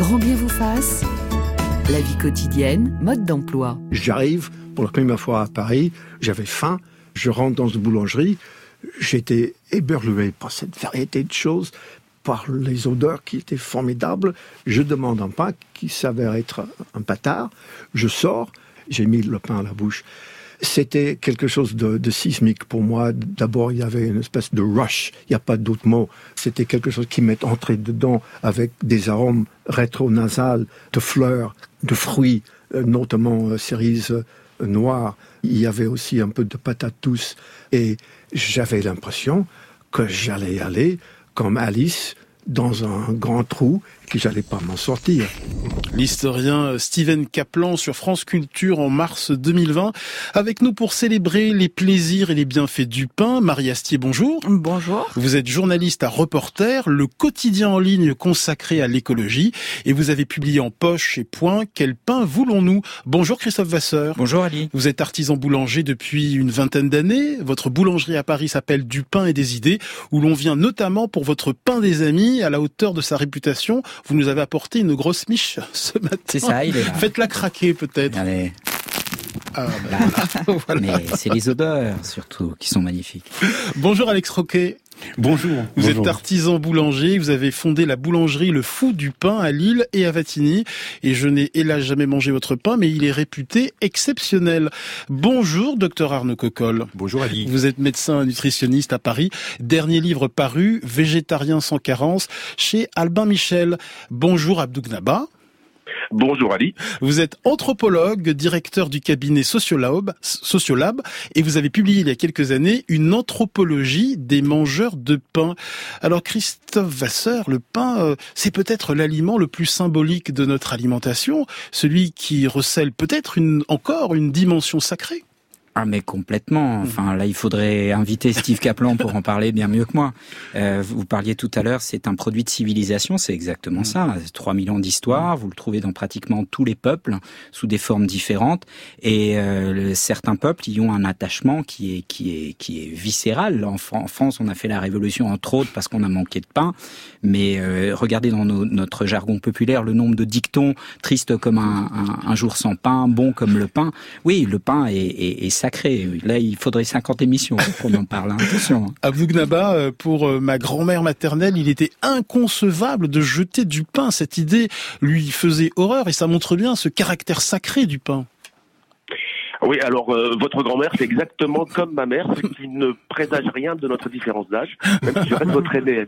Grand bien vous fasse. La vie quotidienne, mode d'emploi. J'arrive pour la première fois à Paris, j'avais faim, je rentre dans une boulangerie, j'étais éberlué par cette variété de choses, par les odeurs qui étaient formidables. Je demande un pain qui s'avère être un patard. Je sors, j'ai mis le pain à la bouche. C'était quelque chose de, sismique pour moi. D'abord, il y avait une espèce de rush. Il n'y a pas d'autre mot. C'était quelque chose qui m'est entré dedans avec des arômes rétro-nasales, de fleurs, de fruits, euh, notamment euh, cerises euh, noires. Il y avait aussi un peu de patates douces. Et j'avais l'impression que j'allais aller comme Alice dans un grand trou que j'allais pas m'en sortir. L'historien Steven Kaplan sur France Culture en mars 2020, avec nous pour célébrer les plaisirs et les bienfaits du pain. Marie Astier, bonjour. Bonjour. Vous êtes journaliste à Reporter, le quotidien en ligne consacré à l'écologie, et vous avez publié en poche et point Quel pain voulons-nous? Bonjour Christophe Vasseur. Bonjour Ali. Vous êtes artisan boulanger depuis une vingtaine d'années. Votre boulangerie à Paris s'appelle Du pain et des idées, où l'on vient notamment pour votre pain des amis à la hauteur de sa réputation. Vous nous avez apporté une grosse miche ce matin. C'est ça, il est là. Faites-la craquer peut-être. Allez. Ah, ben voilà. Mais c'est les odeurs surtout qui sont magnifiques. Bonjour Alex Roquet. Bonjour. Vous êtes artisan boulanger, vous avez fondé la boulangerie Le Fou du Pain à Lille et à Vatigny. Et je n'ai hélas jamais mangé votre pain, mais il est réputé exceptionnel. Bonjour, docteur Arnaud Cocolle. Bonjour Ali. Vous êtes médecin nutritionniste à Paris. Dernier livre paru, Végétarien sans carence, chez Albin Michel. Bonjour Abdougnaba. Bonjour Ali. Vous êtes anthropologue, directeur du cabinet Sociolab, et vous avez publié il y a quelques années une anthropologie des mangeurs de pain. Alors Christophe Vasseur, le pain, euh, c'est peut-être l'aliment le plus symbolique de notre alimentation, celui qui recèle peut-être encore une dimension sacrée. Ah mais complètement. Mhm. Enfin là, il faudrait inviter Steve Kaplan pour en parler bien mieux que moi. Euh, vous parliez tout à l'heure, c'est un produit de civilisation, c'est exactement ça. 3 millions d'histoires, vous le trouvez dans pratiquement tous les peuples sous des formes différentes et euh, certains peuples y ont un attachement qui est qui est qui est viscéral. En, France, on a fait la révolution entre autres parce qu'on a manqué de pain, mais euh, regardez dans notre jargon populaire le nombre de dictons tristes comme un, un, jour sans pain, bon comme le pain. Oui, le pain est, est, est sacré. Là, il faudrait 50 émissions pour qu'on en parle. Hein. Attention. À Gnaba, euh, pour euh, ma grand-mère maternelle, il était inconcevable de jeter du pain. Cette idée lui faisait horreur et ça montre bien ce caractère sacré du pain. Oui, alors euh, votre grand-mère, c'est exactement comme ma mère, ce qui ne présage rien de notre différence d'âge, même si je reste votre aîné,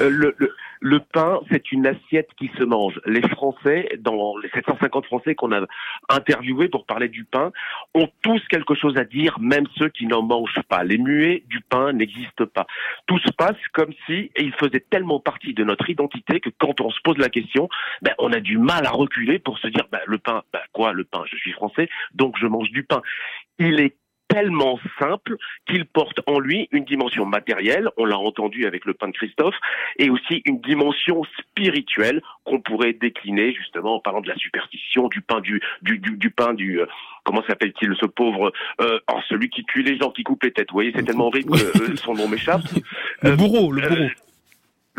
Euh, le, le, le pain, c'est une assiette qui se mange. Les Français, dans les 750 Français qu'on a interviewés pour parler du pain, ont tous quelque chose à dire, même ceux qui n'en mangent pas. Les muets du pain n'existent pas. Tout se passe comme si il faisait tellement partie de notre identité que quand on se pose la question, ben, on a du mal à reculer pour se dire, ben, le pain, ben, quoi, le pain, je suis français, donc je mange du pain. Il est tellement simple qu'il porte en lui une dimension matérielle, on l'a entendu avec le pain de Christophe, et aussi une dimension spirituelle qu'on pourrait décliner justement en parlant de la superstition, du pain du du du, du pain du euh, comment s'appelle-t-il ce pauvre euh, oh, celui qui tue les gens, qui coupe les têtes. Vous voyez, c'est tellement horrible que euh, son nom m'échappe. Le bourreau, le bourreau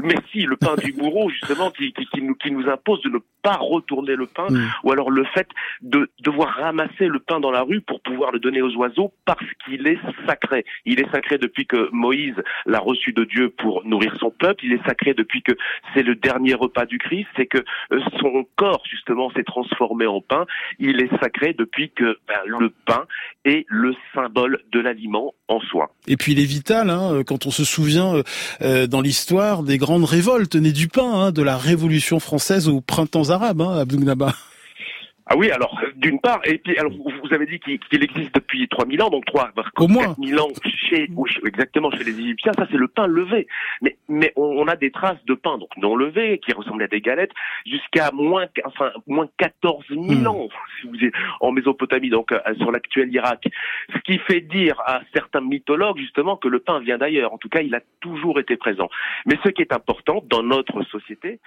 mais si le pain du bourreau justement qui, qui, qui, nous, qui nous impose de ne pas retourner le pain mm. ou alors le fait de devoir ramasser le pain dans la rue pour pouvoir le donner aux oiseaux parce qu'il est sacré. Il est sacré depuis que Moïse l'a reçu de Dieu pour nourrir son peuple. Il est sacré depuis que c'est le dernier repas du Christ. C'est que euh, son corps justement s'est transformé en pain. Il est sacré depuis que ben, le pain est le symbole de l'aliment en soi. Et puis il est vital hein, quand on se souvient euh, dans l'histoire des grands grande révolte née du pain, hein, de la Révolution française au printemps arabe, hein, Gnaba. Ah oui, alors d'une part, et puis alors vous avez dit qu'il existe depuis 3000 ans, donc 3 au moins 000 ans chez exactement chez les Égyptiens, ça c'est le pain levé. Mais mais on, a des traces de pain donc non levé qui ressemblent à des galettes jusqu'à moins enfin moins 14 000 hmm. ans si vous êtes en Mésopotamie donc euh, sur l'actuel Irak. Ce qui fait dire à certains mythologues justement que le pain vient d'ailleurs. En tout cas, il a toujours été présent. Mais ce qui est important dans notre société,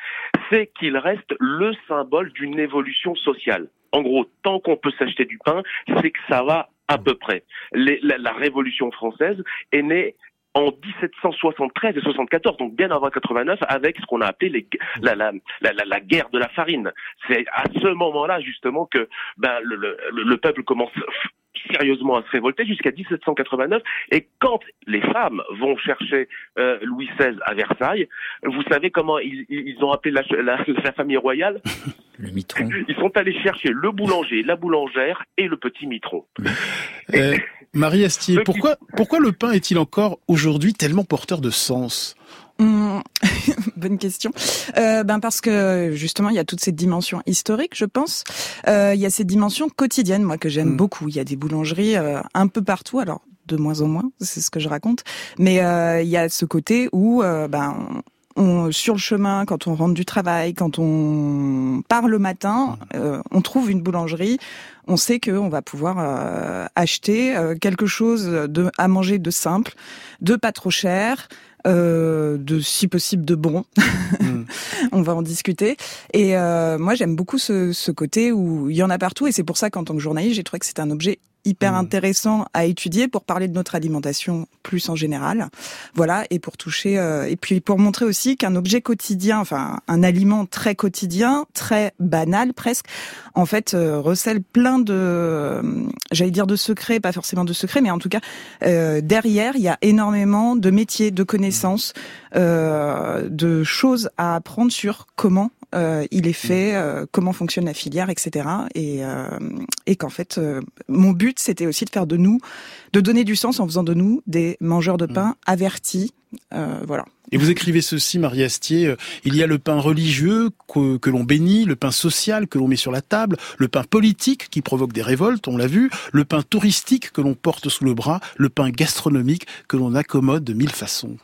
c'est qu'il reste le symbole d'une évolution sociale. En gros, tant qu'on peut s'acheter du pain, c'est que ça va à peu près. la, Révolution française est née en 1773 et 74, donc bien avant 89, avec ce qu'on a appelé la, guerre de la farine. C'est à ce moment-là justement que ben, le peuple commence sérieusement à se révolter jusqu'à 1789. Et quand les femmes vont chercher euh, Louis XVI à Versailles, vous savez comment ils, ils ont appelé la, la, la, famille royale? Le mitron. Ils sont allés chercher le boulanger, la boulangère et le petit mitron. Euh, Marie Astier, pourquoi, pourquoi le pain est-il encore aujourd'hui tellement porteur de sens? Mmh. Bonne question. Euh, ben parce que justement il y a toute cette dimension historique, je pense. Euh, il y a cette dimension quotidienne, moi que j'aime mmh. beaucoup. Il y a des boulangeries euh, un peu partout. Alors de moins en moins, c'est ce que je raconte. Mais il y a ce côté où ben on, sur le chemin, quand on rentre du travail, quand on part le matin, mmh. on trouve une boulangerie. On sait qu'on va pouvoir acheter quelque chose de, à manger de simple, de pas trop cher, euh, de si possible de bon. Mm. On va en discuter. Et euh, moi, j'aime beaucoup ce, ce, côté où il y en a partout. Et c'est pour ça qu'en tant que journaliste, j'ai trouvé que c'est un objet hyper mmh. intéressant à étudier pour parler de notre alimentation plus en général. Voilà, et pour toucher euh, et puis pour montrer aussi qu'un objet quotidien, enfin un aliment très quotidien, très banal presque, en fait euh, recèle plein de euh, j'allais dire de secrets, pas forcément de secrets, mais en tout cas derrière, il y a énormément de métiers, de connaissances, de choses à apprendre sur comment euh, il est fait, euh, comment fonctionne la filière, etc. Et, euh, et qu'en fait, mon but, c'était aussi de faire de nous, de donner du sens en faisant de nous des mangeurs de pain avertis. voilà. Et vous écrivez ceci, Marie Astier, il y a le pain religieux que, que l'on bénit, le pain social que l'on met sur la table, le pain politique qui provoque des révoltes, on l'a vu, le pain touristique que l'on porte sous le bras, le pain gastronomique que l'on accommode de mille façons.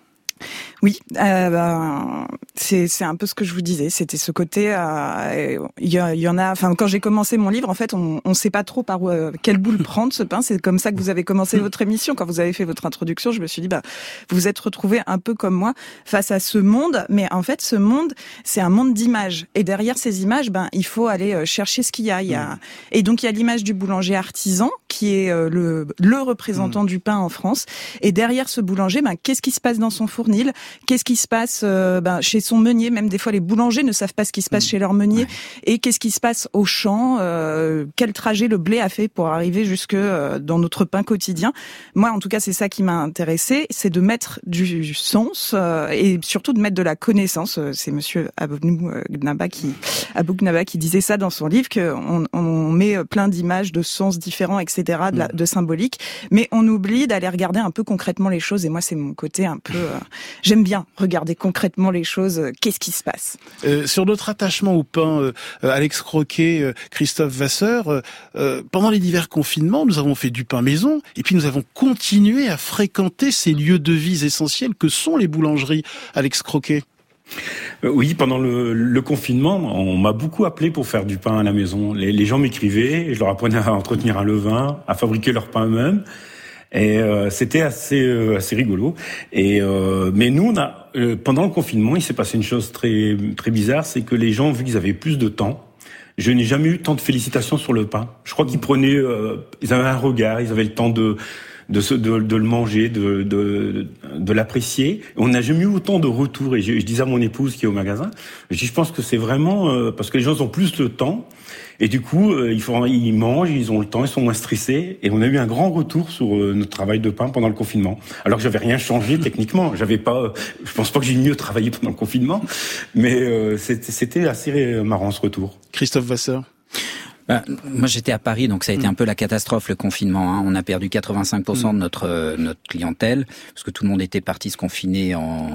Oui, euh, ben, c'est un peu ce que je vous disais. C'était ce côté. Euh, il y, y, en a. Enfin, quand j'ai commencé mon livre, en fait, on ne sait pas trop par où, euh, quelle boule prendre ce pain. C'est comme ça que vous avez commencé votre émission. Quand vous avez fait votre introduction, je me suis dit, bah, vous vous êtes retrouvé un peu comme moi face à ce monde. Mais en fait, ce monde, c'est un monde d'images. Et derrière ces images, ben, il faut aller euh, chercher ce qu'il y a. Il y a... Et donc, il y a l'image du boulanger artisan qui est euh, le le représentant mmh. du pain en France. Et derrière ce boulanger, ben, qu'est-ce qui se passe dans son fournil? Qu'est-ce qui se passe euh, ben, chez son meunier? Même des fois, les boulangers ne savent pas ce qui se passe mm. chez leur meunier. Et qu'est-ce qui se passe au champ? Euh, Quel trajet le blé a fait pour arriver jusque euh, dans notre pain quotidien? Moi, en tout cas, c'est ça qui m'a intéressé, c'est de mettre du sens et surtout de mettre de la connaissance. C'est Monsieur Abou Gnaba qui Abou Gnaba qui disait ça dans son livre qu'on on met plein d'images, de sens différents, etc., de, la, mm. de symbolique, mais on oublie d'aller regarder un peu concrètement les choses. Et moi, c'est mon côté un peu j'aime bien regarder concrètement les choses. Euh, qu'est-ce qui se passe? Euh, Sur notre attachement au pain, euh, Alex Croquet, Christophe Vasseur, pendant les divers confinements, nous avons fait du pain maison et puis nous avons continué à fréquenter ces lieux de vie essentiels que sont les boulangeries. Alex Croquet. Oui, pendant le, confinement, on m'a beaucoup appelé pour faire du pain à la maison. Les, gens m'écrivaient, je leur apprenais à entretenir un levain, à fabriquer leur pain eux-mêmes. Et euh, c'était assez euh, assez rigolo. Et euh, mais nous, on a pendant le confinement, il s'est passé une chose très très bizarre, c'est que les gens, vu qu'ils avaient plus de temps, je n'ai jamais eu tant de félicitations sur le pain. Je crois qu'ils prenaient, ils avaient un regard, ils avaient le temps de de, de, de le manger, de, de, de l'apprécier. On n'a jamais eu autant de retours. Et je, je, disais à mon épouse qui est au magasin, je, dis, je pense que c'est vraiment parce que les gens ont plus le temps et du coup, euh, ils, font, ils mangent, ils ont le temps, ils sont moins stressés. Et on a eu un grand retour sur euh, notre travail de pain pendant le confinement. Alors que j'avais rien changé techniquement. J'avais pas, je pense pas que j'ai mieux travaillé pendant le confinement, mais euh, c'était assez marrant ce retour. Christophe Vasseur. Bah, moi, j'étais à Paris, donc ça a été mm. un peu la catastrophe, le confinement. Hein. On a perdu 85% de mm. notre euh, notre clientèle parce que tout le monde était parti se confiner en,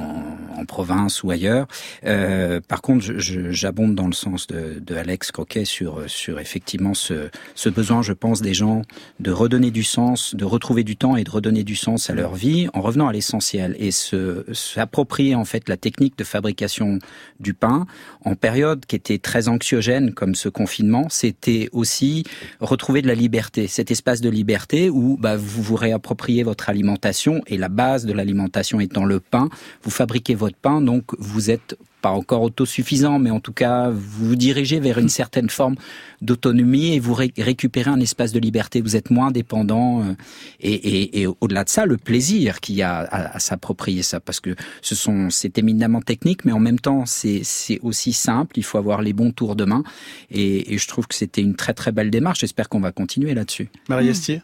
en province ou ailleurs. Euh, par contre, j'abonde dans le sens de, de, Alex Croquet sur sur effectivement ce, ce besoin, je pense, des gens de redonner du sens, de retrouver du temps et de redonner du sens à leur vie en revenant à l'essentiel et se s'approprier en fait la technique de fabrication du pain en période qui était très anxiogène comme ce confinement. C'était aussi retrouver de la liberté, cet espace de liberté où bah, vous vous réappropriez votre alimentation et la base de l'alimentation étant le pain, vous fabriquez votre pain, donc vous êtes pas encore autosuffisant, mais en tout cas, vous vous dirigez vers une certaine forme d'autonomie et vous récupérez un espace de liberté. Vous êtes moins dépendant euh, et, et, et au-delà de ça, le plaisir qu'il y a à, à s'approprier ça, parce que ce sont c'est éminemment technique, mais en même temps c'est aussi simple. Il faut avoir les bons tours de main et, et je trouve que c'était une très très belle démarche. J'espère qu'on va continuer là-dessus. Marie Astier.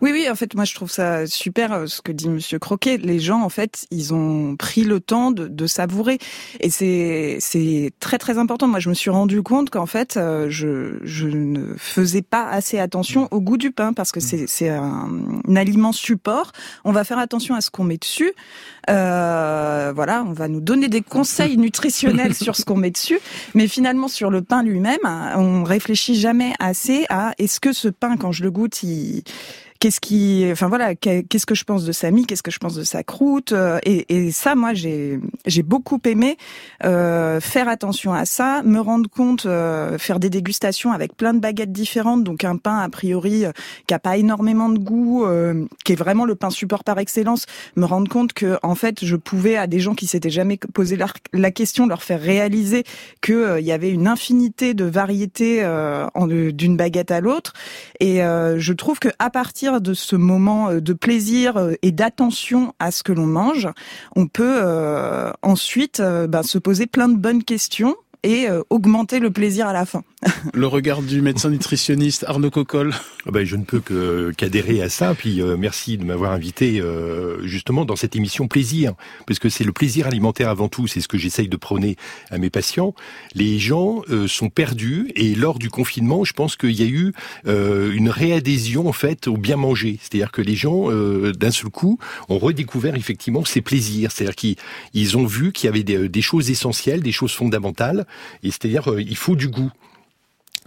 Oui, oui, en fait, moi, je trouve ça super euh, ce que dit Monsieur Croquet. Les gens, en fait, ils ont pris le temps de, de savourer, et c'est c'est très très important. Moi, je me suis rendu compte qu'en fait, euh, je je ne faisais pas assez attention au goût du pain parce que c'est c'est un, un, aliment support. On va faire attention à ce qu'on met dessus. Euh, voilà, on va nous donner des conseils nutritionnels sur ce qu'on met dessus, mais finalement sur le pain lui-même, on réfléchit jamais assez à est-ce que ce pain, quand je le goûte, il qu'est-ce qui, enfin voilà, qu'est-ce que je pense de sa mie, qu'est-ce que je pense de sa croûte, euh, et, et ça, moi, j'ai j'ai beaucoup aimé euh, faire attention à ça, me rendre compte, euh, faire des dégustations avec plein de baguettes différentes, donc un pain a priori euh, qui a pas énormément de goût, euh, qui est vraiment le pain support par excellence, me rendre compte que en fait, je pouvais à des gens qui s'étaient jamais posé la, la, question leur faire réaliser que il y avait une infinité de variétés d'une baguette à l'autre, et je trouve que à partir de ce moment euh, de plaisir euh, et d'attention à ce que l'on mange, on peut euh, ensuite ben, se poser plein de bonnes questions et augmenter le plaisir à la fin. Le regard du médecin nutritionniste Arnaud Coccol. Ah ben, je ne peux que qu'adhérer à ça. Puis euh, merci de m'avoir invité euh, justement dans cette émission plaisir, parce que c'est le plaisir alimentaire avant tout. C'est ce que j'essaye de prôner à mes patients. Les gens euh, sont perdus et lors du confinement, je pense qu'il y a eu une réadhésion en fait au bien manger. C'est-à-dire que les gens d'un seul coup ont redécouvert effectivement ces plaisirs. C'est-à-dire qu'ils ont vu qu'il y avait des, des, choses essentielles, des choses fondamentales. Et c'est-à-dire il faut du goût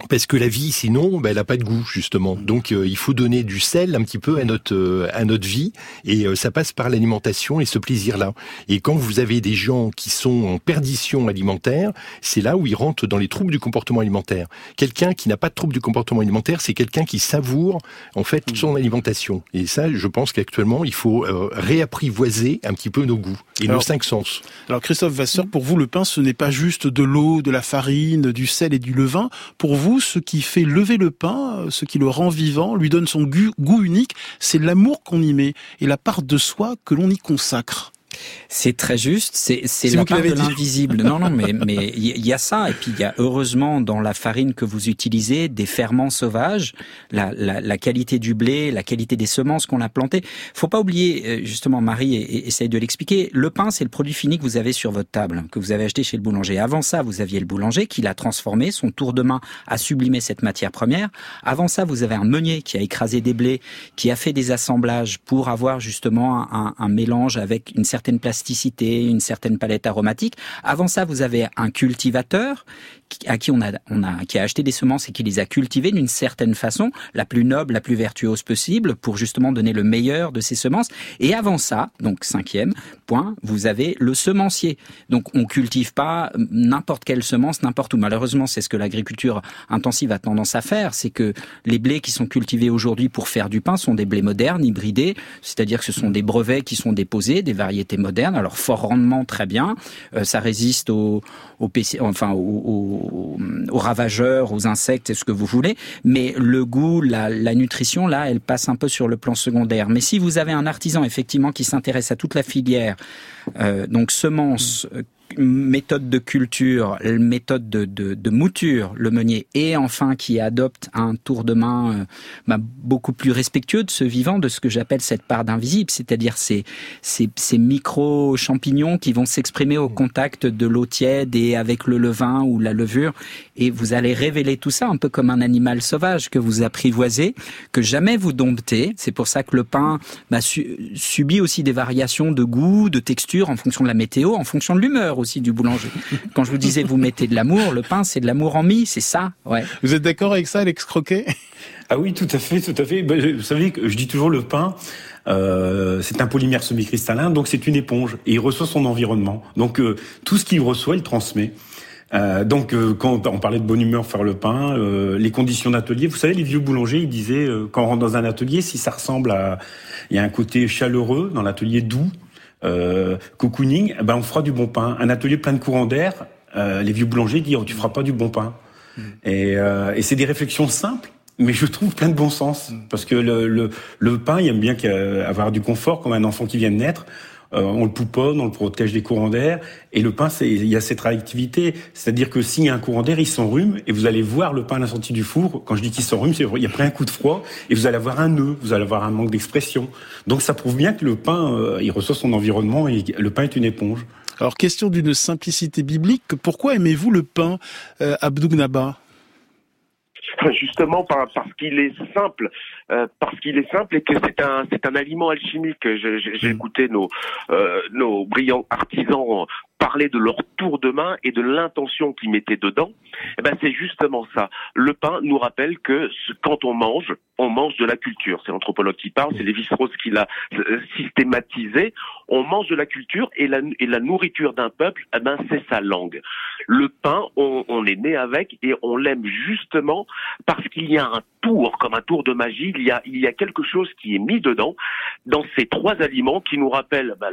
parce que la vie, sinon, ben, elle n'a pas de goût justement. Donc, euh, il faut donner du sel un petit peu à notre euh, à notre vie, et euh, ça passe par l'alimentation et ce plaisir-là. Et quand vous avez des gens qui sont en perdition alimentaire, c'est là où ils rentrent dans les troubles du comportement alimentaire. Quelqu'un qui n'a pas de troubles du comportement alimentaire, c'est quelqu'un qui savoure en fait son mmh. alimentation. Et ça, je pense qu'actuellement, il faut réapprivoiser un petit peu nos goûts et nos cinq sens. Alors, Christophe Vasseur, pour vous, le pain, ce n'est pas juste de l'eau, de la farine, du sel et du levain. Pour vous vous, ce qui fait lever le pain, ce qui le rend vivant, lui donne son goût unique, c'est l'amour qu'on y met et la part de soi que l'on y consacre. C'est très juste. C'est c'est la part de l'invisible. non, non, mais mais il y a ça. Et puis il y a heureusement dans la farine que vous utilisez des ferments sauvages, la, la, la qualité du blé, la qualité des semences qu'on a plantées. Faut pas oublier euh, justement, Marie essaye de l'expliquer. Le pain, c'est le produit fini que vous avez sur votre table, que vous avez acheté chez le boulanger. Avant ça, vous aviez le boulanger qui l'a transformé. Son tour de main a sublimé cette matière première. Avant ça, vous avez un meunier qui a écrasé des blés, qui a fait des assemblages pour avoir justement un, un mélange avec une certaine certaine plasticité, une certaine palette aromatique. Avant ça, vous avez un cultivateur à qui on a, qui a acheté des semences et qui les a cultivées d'une certaine façon, la plus noble, la plus vertueuse possible, pour justement donner le meilleur de ces semences. Et avant ça, donc cinquième point, vous avez le semencier. Donc on cultive pas n'importe quelle semence, n'importe où. Malheureusement, c'est ce que l'agriculture intensive a tendance à faire, c'est que les blés qui sont cultivés aujourd'hui pour faire du pain sont des blés modernes, hybridés, c'est-à-dire que ce sont des brevets qui sont déposés, des variétés moderne. Alors fort rendement, très bien. Euh, ça résiste aux, aux, PC, enfin aux, aux, ravageurs, aux insectes, et ce que vous voulez. Mais le goût, la, la nutrition, là, elle passe un peu sur le plan secondaire. Mais si vous avez un artisan effectivement qui s'intéresse à toute la filière, euh, donc semences, méthode de culture, méthode de, de, de, mouture, le meunier, et enfin qui adopte un tour de main euh, bah, beaucoup plus respectueux de ce vivant, de ce que j'appelle cette part d'invisible, c'est-à-dire ces, ces, ces micro-champignons qui vont s'exprimer au contact de l'eau tiède et avec le levain ou la levure, et vous allez révéler tout ça un peu comme un animal sauvage que vous apprivoisez, que jamais vous domptez. C'est pour ça que le pain bah, subit aussi des variations de goût, de texture en fonction de la météo, en fonction de l'humeur aussi du boulanger. Quand je vous disais vous mettez de l'amour, le pain c'est de l'amour en mie, c'est ça. Ouais. Vous êtes d'accord avec ça, Alex Croquet? Ah oui, tout à fait, tout à fait. Ben, vous savez que je dis toujours le pain. Euh, c'est un polymère semi-cristallin, donc c'est une éponge et il reçoit son environnement. Donc euh, tout ce qu'il reçoit, il transmet. Euh, donc, euh, quand on parlait de bonne humeur, faire le pain, euh, les conditions d'atelier. Vous savez, les vieux boulangers, ils disaient euh, quand on rentre dans un atelier, si ça ressemble à, il y a un côté chaleureux dans l'atelier doux, euh, cocooning, eh ben on fera du bon pain. Un atelier plein de courant d'air, euh, les vieux boulangers disent oh, tu feras pas du bon pain. Mm. Et, euh, et c'est des réflexions simples, mais je trouve plein de bon sens mm. parce que le, le, le pain, il aime bien avoir du confort comme un enfant qui vient de naître. Euh, on le pouponne, on le protège des courants d'air. Et le pain, il y a cette réactivité. C'est-à-dire que s'il y a un courant d'air, il s'enrhume et vous allez voir le pain à la sortie du four. Quand je dis qu'il s'enrhume, c'est il a pris un coup de froid et vous allez avoir un nœud, vous allez avoir un manque d'expression. Donc ça prouve bien que le pain, euh, il reçoit son environnement et le pain est une éponge. Alors question d'une simplicité biblique, pourquoi aimez-vous le pain, euh, Abdougnaba justement parce qu'il est simple, euh, parce qu'il est simple et que c'est un c'est un aliment alchimique. J'ai écouté nos euh, nos brillants artisans parler de leur tour de main et de l'intention qu'ils mettaient dedans. Eh ben c'est justement ça. Le pain nous rappelle que quand on mange, on mange de la culture. C'est l'anthropologue qui parle, c'est Lévi-Strauss qui l'a euh, systématisé. On mange de la culture et la, et la nourriture d'un peuple, eh ben c'est sa langue. Le pain, on, on est né avec et on l'aime justement parce qu'il y a un tour, comme un tour de magie. Il y a, quelque chose qui est mis dedans dans ces trois aliments qui nous rappellent bah,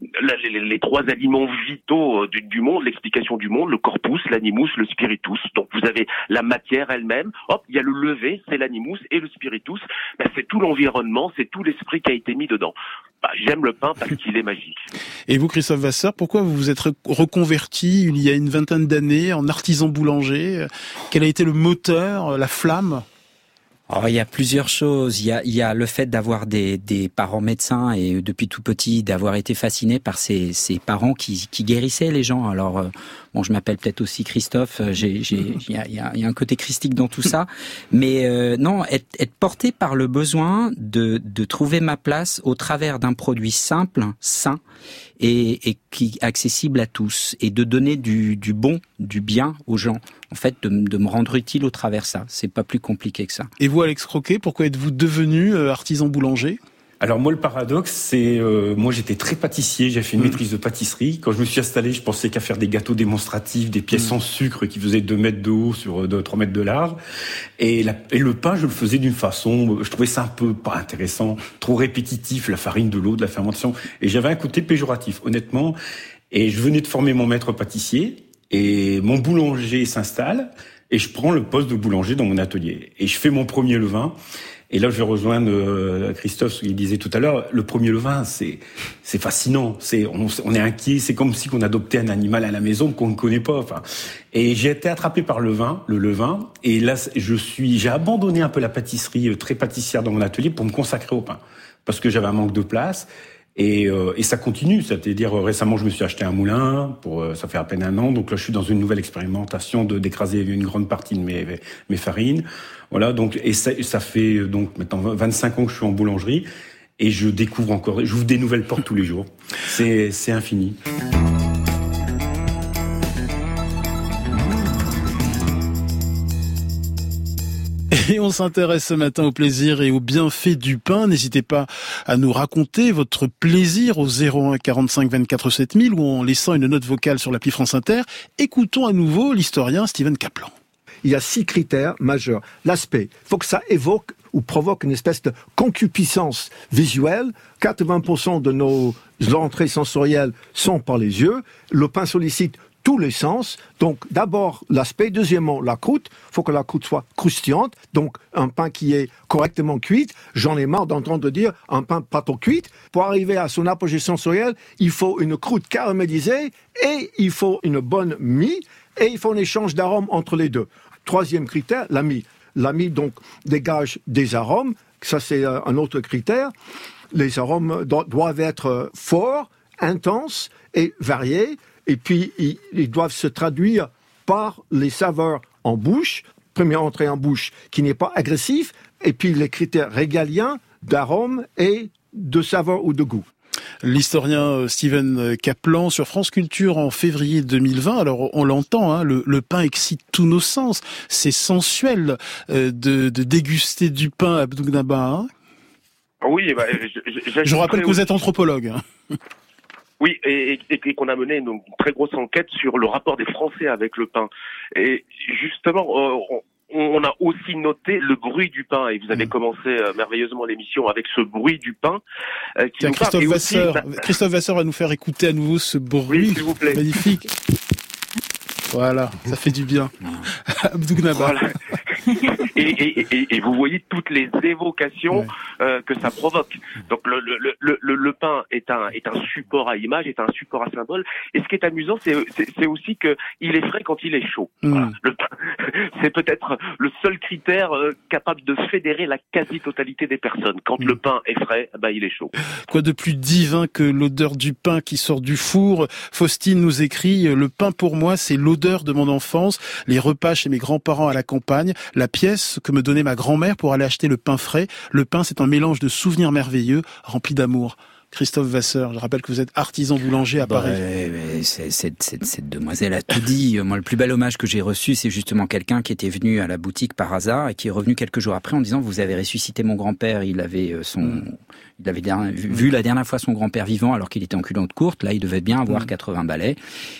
les, trois aliments vitaux euh, du, du monde, l'explication du monde, le corpus, l'animus, le spiritus. Donc vous avez la matière elle-même. Hop, il y a le lever, c'est l'animus et le spiritus. Bah, c'est tout l'environnement, c'est tout l'esprit qui a été mis dedans. Bah, J'aime le pain parce qu'il est magique. Et vous, Christophe Vasseur, pourquoi vous vous êtes reconverti il y a une vingtaine d'années en artisan boulanger? Quel a été le moteur, la flamme? Oh, il y a plusieurs choses. Il y a, il y a le fait d'avoir des, des, parents médecins et depuis tout petit d'avoir été fasciné par ces, ces parents qui, qui, guérissaient les gens. Alors, euh, bon, je m'appelle peut-être aussi Christophe. Euh, j'ai, il, y a, il, y a, un côté christique dans tout ça, mais euh, non, être, être, porté par le besoin de, de trouver ma place au travers d'un produit simple, sain et, et qui accessible à tous et de donner du, du bon, du bien aux gens en fait, de, de, me rendre utile au travers ça. C'est pas plus compliqué que ça. Et vous, Alex Croquet, pourquoi êtes-vous devenu euh, artisan boulanger? Alors moi le paradoxe c'est euh, moi j'étais très pâtissier, j'ai fait une mm. maîtrise de pâtisserie. Quand je me suis installé, je pensais qu'à faire des gâteaux démonstratifs, des pièces mm. sans sucre qui faisaient 2 mètres de haut sur 2, 3 mètres de large. Et, et le pain, je le faisais d'une façon, je trouvais ça un peu pas intéressant, trop répétitif, la farine, de l'eau, de la fermentation. Et j'avais un côté péjoratif, honnêtement. Et je venais de former mon maître pâtissier. Et mon boulanger s'installe et je prends le poste de boulanger dans mon atelier. Et je fais mon premier levain. Et là, je vais rejoindre euh, Christophe, qu'il disait tout à l'heure. Le premier levain, c'est c'est fascinant. C'est on, on, est inquiet. C'est comme si on adoptait un animal à la maison qu'on ne connaît pas. Enfin, et j'ai été attrapé par le vin, le levain. Et là, je suis, j'ai abandonné un peu la pâtisserie euh, très pâtissière dans mon atelier pour me consacrer au pain parce que j'avais un manque de place. Et, euh, et, ça continue, c'est-à-dire euh, récemment je me suis acheté un moulin, pour euh, ça fait à peine un an, donc là je suis dans une nouvelle expérimentation de d'écraser une grande partie de mes, mes farines, voilà donc et ça, ça fait donc maintenant 25 ans que je suis en boulangerie. Et je découvre encore, j'ouvre des nouvelles portes tous les jours, c'est c'est infini. Et on s'intéresse ce matin au plaisir et aux bienfaits du pain. N'hésitez pas à nous raconter votre plaisir au 01 45 24 7000 ou en laissant une note vocale sur l'appli France Inter. Écoutons à nouveau l'historien Steven Kaplan. Il y a six critères majeurs. L'aspect, il faut que ça évoque ou provoque une espèce de concupiscence visuelle. 80% de nos entrées sensorielles sont par les yeux. Le pain sollicite tous les sens. Donc d'abord l'aspect, deuxièmement la croûte. Il faut que la croûte soit croustillante, donc un pain qui est correctement cuit. J'en ai marre d'entendre dire un pain pas trop cuit. Pour arriver à son apogée sensoriel, il faut une croûte caramélisée et il faut une bonne mie et il faut un échange d'arômes entre les deux. Troisième critère, la mie. La mie donc dégage des arômes. Ça c'est euh, un autre critère. Les arômes doivent être forts, intenses et variés et puis ils, doivent se traduire par les saveurs en bouche, première entrée en bouche qui n'est pas agressif, et puis les critères régaliens d'arôme et de saveur ou de goût. L'historien euh, Steven Kaplan sur France Culture en février 2020. Alors on l'entend, hein, le, pain excite tous nos sens. C'est sensuel euh, de, déguster du pain à Abdougnaba. Hein? oui, bah, je, je rappelle que vous êtes anthropologue. Oui, et, et, qu'on a mené une très grosse enquête sur le rapport des Français avec le pain. Et justement, euh, on, a aussi noté le bruit du pain. Et vous avez mm. commencé euh, merveilleusement l'émission avec ce bruit du pain. Euh, Christophe, Vasseur, Christophe Vasseur va nous faire écouter à nouveau ce bruit s'il vous plaît. magnifique. Voilà, ça fait du bien. Voilà. et, et, et, et, vous voyez toutes les évocations euh, que ça provoque. Donc le, le, le, le, pain est un, est un support à image, est un support à symbole. Et ce qui est amusant, c'est aussi que il est frais quand il est chaud. Mm. c'est peut-être le seul critère euh, capable de fédérer la quasi-totalité des personnes. Quand le mm. pain est frais, bah, il est chaud. Quoi de plus divin que l'odeur du pain qui sort du four? Faustine nous écrit Le pain pour moi, c'est l'odeur de mon enfance, les repas chez mes grands-parents à la campagne, la pièce que me donnait ma grand-mère pour aller acheter le pain frais. Le pain, c'est un mélange de souvenirs merveilleux, remplis d'amour. Christophe Vasseur, je rappelle que vous êtes artisan boulanger à bah, Paris. cette, demoiselle a tout dit. Moi, le plus bel hommage que j'ai reçu, c'est justement quelqu'un qui était venu à la boutique par hasard et qui est revenu quelques jours après en disant vous avez ressuscité mon grand-père. Il avait euh, son, mm. il avait vu la dernière fois son grand-père vivant alors qu'il était en culotte courte. Là, il devait bien avoir 80 mm. balais.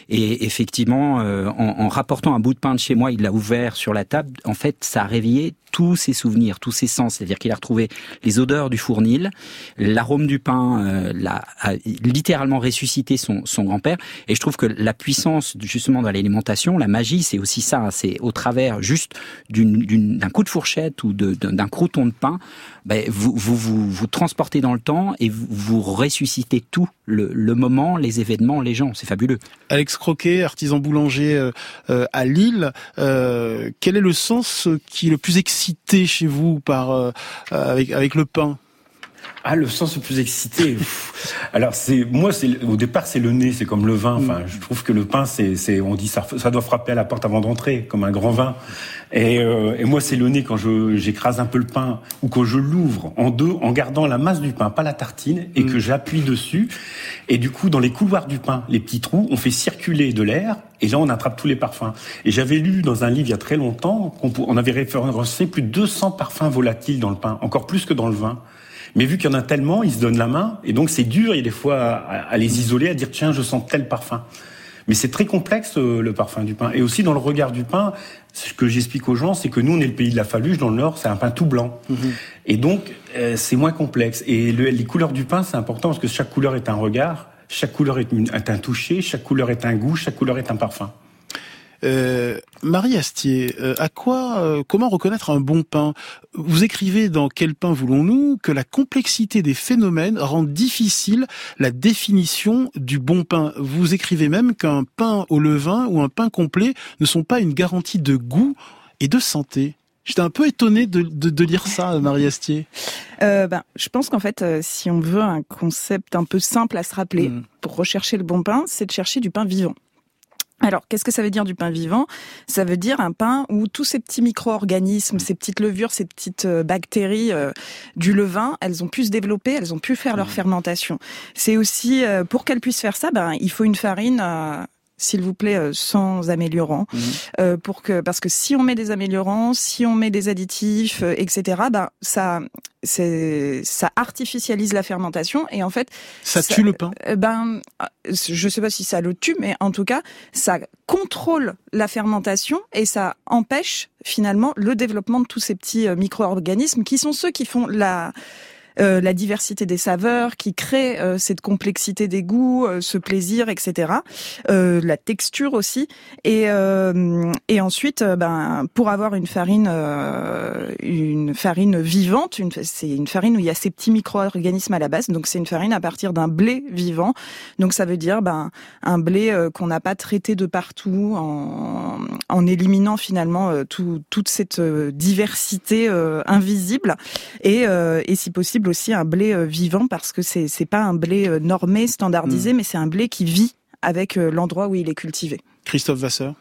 Et effectivement, euh, en, en rapportant un bout de pain de chez moi, il l'a ouvert sur la table. En fait, ça a réveillé tous ses souvenirs, tous ses sens. C'est-à-dire qu'il a retrouvé les odeurs du fournil, l'arôme du pain, euh, l'a, a littéralement ressuscité son, grand-père. Et je trouve que la puissance, justement, dans l'alimentation, la magie, c'est aussi ça. C'est au travers juste d'un coup de fourchette ou d'un crouton de pain, ben, vous, vous, vous, vous transportez dans le temps et vous, vous ressuscitez tout, le, moment, les événements, les gens. C'est fabuleux. Alex Croquet, artisan boulanger euh, euh à Lille, euh, quel est le sens qui est le plus excité chez vous par euh, avec le pain? Ah, le sens le plus excité. Alors c'est moi, c'est au départ c'est le nez, c'est comme le vin. Enfin, je trouve que le pain, c'est, c'est on dit ça, ça doit frapper à la porte avant d'entrer, comme un grand vin. Et, euh, et moi, c'est le nez quand je j'écrase un peu le pain ou quand je l'ouvre en deux, en gardant la masse du pain, pas la tartine, et que mm. j'appuie dessus. Et du coup, dans les couloirs du pain, les petits trous, on fait circuler de l'air. Et là, on attrape tous les parfums. Et j'avais lu dans un livre il y a très longtemps qu'on on avait référencé plus de 200 parfums volatiles dans le pain, encore plus que dans le vin. Mais vu qu'il y en a tellement, ils se donnent la main, et donc c'est dur, il y a des fois à, les isoler, à dire tiens, je sens tel parfum. Mais c'est très complexe euh, le parfum du pain. Et aussi dans le regard du pain, ce que j'explique aux gens, c'est que nous on est le pays de la faluche, dans le Nord, c'est un pain tout blanc. Mhm. Et donc euh, c'est moins complexe. Et les couleurs du pain, c'est important parce que chaque couleur est un regard, chaque couleur est, est un toucher, chaque couleur est un goût, chaque couleur est un parfum. Euh, Marie Astier, euh, à quoi, euh, comment reconnaître un bon pain? Vous écrivez dans Quel pain voulons-nous que la complexité des phénomènes rend difficile la définition du bon pain. Vous écrivez même qu'un pain au levain ou un pain complet ne sont pas une garantie de goût et de santé. J'étais un peu étonné de, de, lire ça, Marie Astier. Euh, ben, je pense qu'en fait, si on veut un concept un peu simple à se rappeler hmm. pour rechercher le bon pain, c'est de chercher du pain vivant. Alors, qu'est-ce que ça veut dire du pain vivant? Ça veut dire un pain où tous ces petits micro-organismes, ces petites levures, ces petites euh, bactéries euh, du levain, elles ont pu se développer, elles ont pu faire leur mmh. fermentation. C'est aussi, euh, pour qu'elles puissent faire ça, ben, il faut une farine s'il vous plaît, euh, sans améliorants, mhm. euh, pour que parce que si on met des améliorants, si on met des additifs, euh, etc., ben ça c'est ça artificialise la fermentation et en fait ça, tue le pain. Ben je sais pas si ça le tue, mais en tout cas ça contrôle la fermentation et ça empêche finalement le développement de tous ces petits micro-organismes qui sont ceux qui font la euh, la diversité des saveurs, qui crée euh, cette complexité des goûts, euh, ce plaisir, etc. la texture aussi. Et, et ensuite, ben, pour avoir une farine, une farine vivante, c'est une farine où il y a ces petits micro-organismes à la base. Donc c'est une farine à partir d'un blé vivant. Donc ça veut dire ben, un blé qu'on n'a pas traité de partout en, en éliminant finalement tout, toute cette diversité invisible et, et si possible aussi un blé euh, vivant parce que c'est c'est pas un blé euh, normé, standardisé, mm. mais c'est un blé qui vit avec euh, l'endroit où il est cultivé. Christophe Vasseur?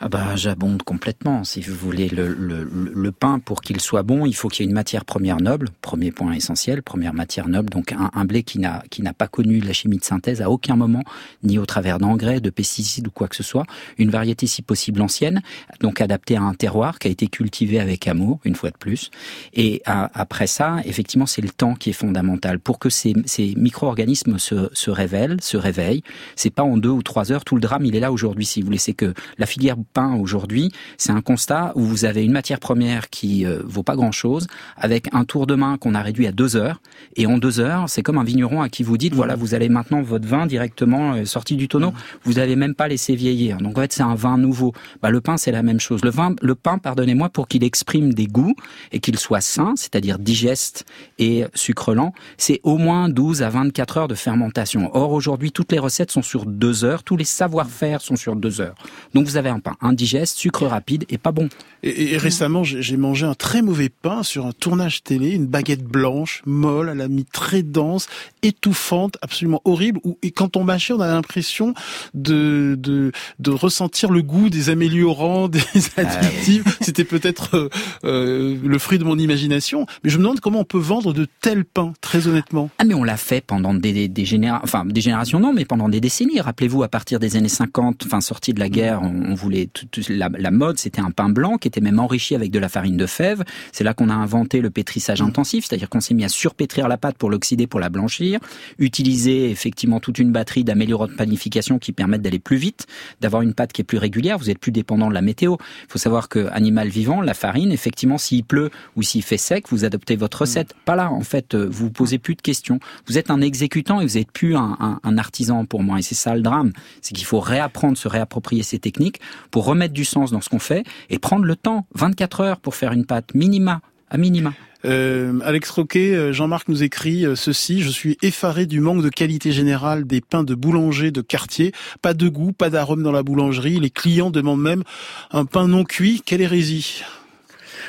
Ah bah j'abonde complètement. Si vous voulez le, le, le pain pour qu'il soit bon, il faut qu'il y ait une matière première noble. Premier point essentiel, première matière noble. Donc un, un blé qui n'a pas connu la chimie de synthèse à aucun moment, ni au travers d'engrais, de pesticides ou quoi que ce soit. Une variété si possible ancienne, donc adaptée à un terroir qui a été cultivé avec amour, une fois de plus. Et après ça, effectivement, c'est le temps qui est fondamental pour que ces, ces micro-organismes se, se révèlent, se réveillent. C'est pas en deux ou trois heures. Tout le drame, il est là aujourd'hui. Si vous voulez, c'est que la filière pain aujourd'hui, c'est un constat où vous avez une matière première qui euh, vaut pas grand-chose, avec un tour de main qu'on a réduit à deux heures. Et en deux heures, c'est comme un vigneron à qui vous dites, voilà, vous allez maintenant votre vin directement euh, sorti du tonneau. Vous n'avez même pas laissé vieillir. Donc en fait, c'est un vin nouveau. Bah, le pain, c'est la même chose. Le vin, le pain, pardonnez-moi, pour qu'il exprime des goûts et qu'il soit sain, c'est-à-dire digeste et sucre lent, c'est au moins 12 à 24 heures de fermentation. Or, aujourd'hui, toutes les recettes sont sur deux heures, tous les savoir-faire sont sur deux heures. Donc vous avez un pain indigeste, sucre rapide et pas bon. Et, récemment, j'ai mangé un très mauvais pain sur un tournage télé, une baguette blanche, molle, à la mi très dense, étouffante, absolument horrible. Où, et quand on mâchait, on a l'impression de, de, de ressentir le goût des améliorants, des ah additifs. C'était peut-être euh, euh, le fruit de mon imagination. Mais je me demande comment on peut vendre de tels pains, très honnêtement. Ah mais on l'a fait pendant des, des, générations, enfin des générations non, mais pendant des décennies. Rappelez-vous, à partir des années 50, enfin sortie de la guerre, on, voulait la, la mode, c'était un pain blanc qui était même enrichi avec de la farine de fève. C'est là qu'on a inventé le pétrissage intensif, c'est-à-dire qu'on s'est mis à surpétrir la pâte pour l'oxyder, pour la blanchir, utiliser effectivement toute une batterie d'améliorateurs de panification qui permettent d'aller plus vite, d'avoir une pâte qui est plus régulière. Vous êtes plus dépendant de la météo. Il faut savoir que animal vivant, la farine, effectivement, s'il pleut ou s'il fait sec, vous adoptez votre recette. Pas là, en fait, euh, vous vous posez plus de questions. Vous êtes un exécutant et vous n'êtes plus un, un, un artisan pour moi. Et c'est ça le drame, c'est qu'il faut réapprendre, se réapproprier ces techniques pour remettre du sens dans ce qu'on fait et prendre le temps, 24 heures pour faire une pâte minima, à minima. Euh, Alex Roquet, euh, Jean-Marc nous écrit euh, ceci, je suis effaré du manque de qualité générale des pains de boulanger de quartier. Pas de goût, pas d'arôme dans la boulangerie. Les clients demandent même un pain non cuit. Quelle hérésie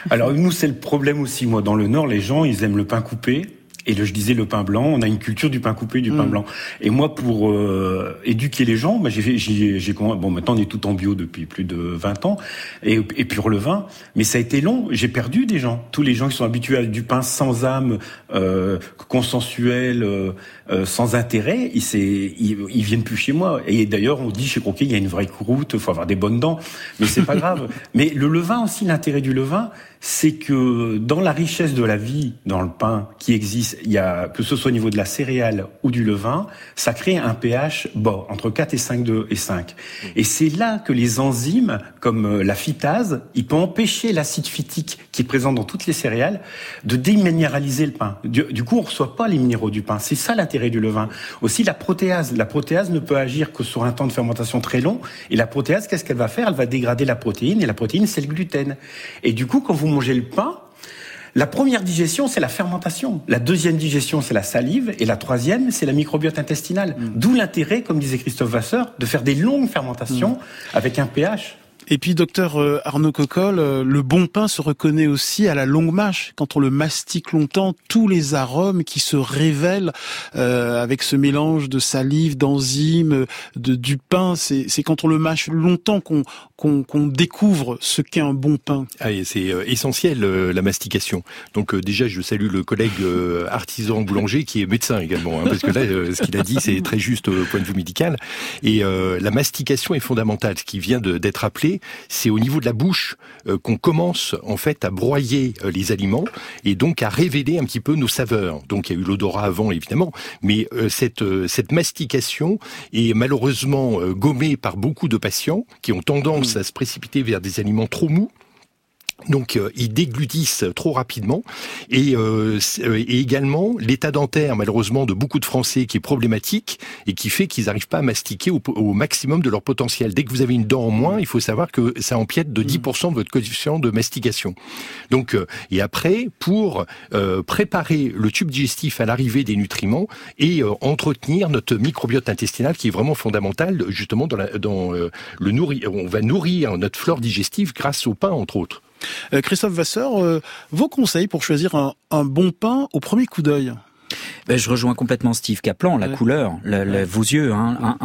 Alors nous, c'est le problème aussi. Moi, dans le Nord, les gens, ils aiment le pain coupé. Et je disais le pain blanc, on a une culture du pain coupé, du pain mm. blanc. Et moi, pour euh, éduquer les gens, bah, j'ai, j'ai, bon, maintenant on est tout en bio depuis plus de 20 ans, et, et pour le vin, mais ça a été long. J'ai perdu des gens, tous les gens qui sont habitués à du pain sans âme, euh, consensuel, euh, euh sans intérêt, ils, ils, ils, viennent plus chez moi. Et d'ailleurs, on dit chez Croquet, il y a une vraie croûte, faut avoir des bonnes dents, mais c'est pas grave. Mais le levain aussi, l'intérêt du levain, c'est que dans la richesse de la vie, dans le pain qui existe, il y a, que ce soit au niveau de la céréale ou du levain, ça crée un pH bas, entre 4 et 5 de, et 5. Et c'est là que les enzymes, comme euh, la phytase, ils peuvent empêcher l'acide phytique qui est présent dans toutes les céréales de déminéraliser le pain. Du, coup, on reçoit pas les minéraux du pain. C'est ça l'intérêt du levain. Aussi, la protéase. La protéase ne peut agir que sur un temps de fermentation très long. Et la protéase, qu'est-ce qu'elle va faire? Elle va dégrader la protéine. Et la protéine, c'est le gluten. Et du coup, quand vous mangez le pain, la première digestion, c'est la fermentation. La deuxième digestion, c'est la salive. Et la troisième, c'est la microbiote intestinale. Mm. D'où l'intérêt, comme disait Christophe Vasseur, de faire des longues fermentations mm. avec un pH et puis, docteur euh, Arnaud Cocolle, euh, le bon pain se reconnaît aussi à la longue mâche. Quand on le mastique longtemps, tous les arômes qui se révèlent euh, avec ce mélange de salive, d'enzymes, de du pain, c'est quand on le mâche longtemps qu'on qu'on découvre ce qu'est un bon pain. Ah, c'est essentiel la mastication. Donc déjà, je salue le collègue artisan boulanger qui est médecin également, hein, parce que là, ce qu'il a dit, c'est très juste au point de vue médical. Et la mastication est fondamentale. Ce qui vient d'être appelé c'est au niveau de la bouche euh, qu'on commence en fait à broyer euh, les aliments et donc à révéler un petit peu nos saveurs. Donc il y a eu l'odorat avant évidemment, mais euh, cette cette mastication est malheureusement gommée par beaucoup de patients qui ont tendance à se précipiter vers des aliments trop mous donc euh, ils déglutissent trop rapidement et, euh, euh, et également l'état dentaire malheureusement de beaucoup de Français qui est problématique et qui fait qu'ils n'arrivent pas à mastiquer au, au, maximum de leur potentiel. Dès que vous avez une dent en moins, il faut savoir que ça empiète de 10% de votre coefficient de mastication. Donc et après pour préparer le tube digestif à l'arrivée des nutriments et entretenir notre microbiote intestinal qui est vraiment fondamental justement dans, la, dans le nourrir. On va nourrir notre flore digestive grâce au pain entre autres. Euh, Christophe Vasseur, euh, vos conseils pour choisir un, bon pain au premier coup d'œil ben, je rejoins complètement Steve Kaplan, la couleur, vos yeux. Hein.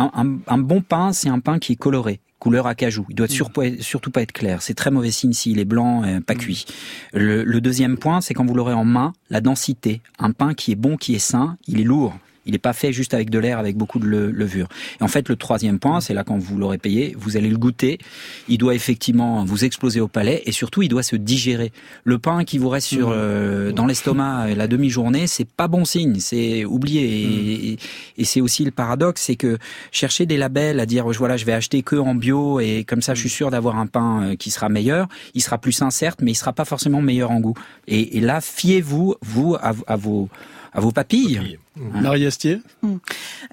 Un, bon pain, c'est un pain qui est coloré couleur acajou. Il doit mm. surtout pas être clair. C'est très mauvais signe s'il est blanc, pas mm. cuit. Le, le, deuxième point, c'est quand vous l'aurez en main, la densité. Un pain qui est bon, qui est sain, il est lourd Il n'est pas fait juste avec de l'air, avec beaucoup de levure. Et en fait, le troisième point, c'est là quand vous l'aurez payé, vous allez le goûter. Il doit effectivement vous exploser au palais et surtout, il doit se digérer. Le pain qui vous reste sur mmh. euh, dans l'estomac la demi-journée, c'est pas bon signe. C'est oublié. Et, et c'est aussi le paradoxe, c'est que chercher des labels à dire voilà, je vais acheter que en bio et comme ça, je suis sûr d'avoir un pain euh, qui sera meilleur. Il sera plus sain certes, mais il sera pas forcément meilleur en goût. Et, et là, fiez-vous vous à, à vos à vos papilles. Mmh. Marie Astier mmh.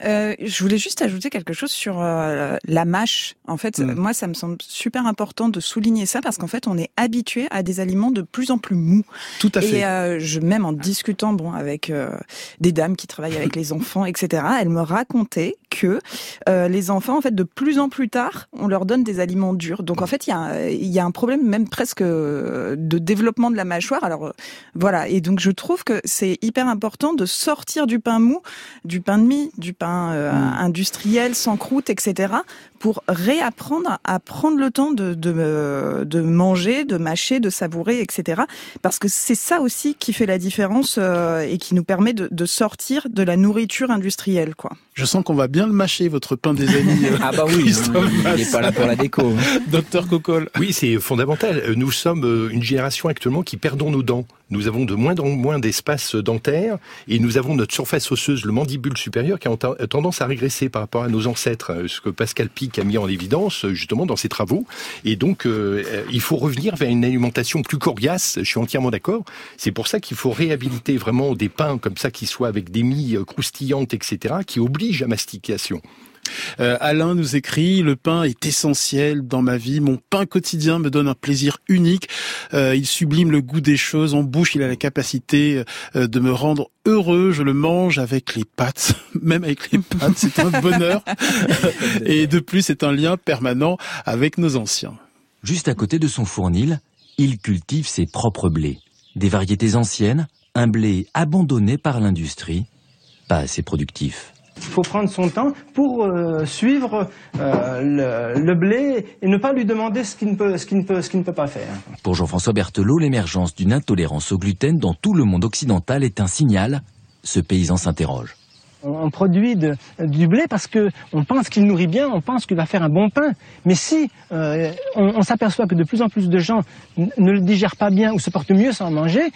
euh, Je voulais juste ajouter quelque chose sur euh, la mâche. En fait, mmh. moi, ça me semble super important de souligner ça parce qu'en fait, on est habitué à des aliments de plus en plus mous. Tout à fait. Et euh, je, même en discutant bon, avec euh, des dames qui travaillent avec les enfants, etc., elles me racontaient que euh, les enfants, en fait, de plus en plus tard, on leur donne des aliments durs. Donc, en fait, il y a, y a un problème même presque de développement de la mâchoire. Alors, voilà. Et donc, je trouve que c'est hyper important de sortir du pain mou, du pain de mie, du pain euh, mm. industriel sans croûte, etc. pour réapprendre à prendre le temps de, de, euh, de manger, de mâcher, de savourer, etc. Parce que c'est ça aussi qui fait la différence euh, et qui nous permet de, de, sortir de la nourriture industrielle, quoi. Je sens qu'on va bien le mâcher, votre pain des amis. ah bah oui, il n'est pas là pour la déco. Docteur Cocol. Oui, c'est fondamental. Nous sommes une génération actuellement qui perdons nos dents. Nous avons de moins en moins d'espace dentaire et nous avons notre surface osseuse, le mandibule supérieur, qui a tendance à régresser par rapport à nos ancêtres, euh, ce que Pascal Pic a mis en évidence euh, justement dans ses travaux. Et donc, euh, il faut revenir vers une alimentation plus coriace. Je suis entièrement d'accord. C'est pour ça qu'il faut réhabiliter vraiment des pains comme ça qui soient avec des mie croustillantes, etc., qui obligent à mastication. Euh, Alain nous écrit le pain est essentiel dans ma vie. Mon pain quotidien me donne un plaisir unique. Euh, il sublime le goût des choses en bouche. Il a la capacité euh, de me rendre heureux. Je le mange avec les pâtes, même avec les pâtes. C'est un bonheur. Et de plus, c'est un lien permanent avec nos anciens. Juste à côté de son fournil, il cultive ses propres blés. Des variétés anciennes, un blé abandonné par l'industrie, pas assez productif. Il faut prendre son temps pour euh, suivre euh, le, blé et ne pas lui demander ce qu'il ne peut, ce qu'il ne peut, ce qu'il ne peut pas faire. Pour Jean-François Berthelot, l'émergence d'une intolérance au gluten dans tout le monde occidental est un signal. Ce paysan s'interroge. On produit du blé parce que on pense qu'il nourrit bien, on pense qu'il va faire un bon pain. Mais si euh, on, on s'aperçoit que de plus en plus de gens ne le digèrent pas bien ou se portent mieux sans manger,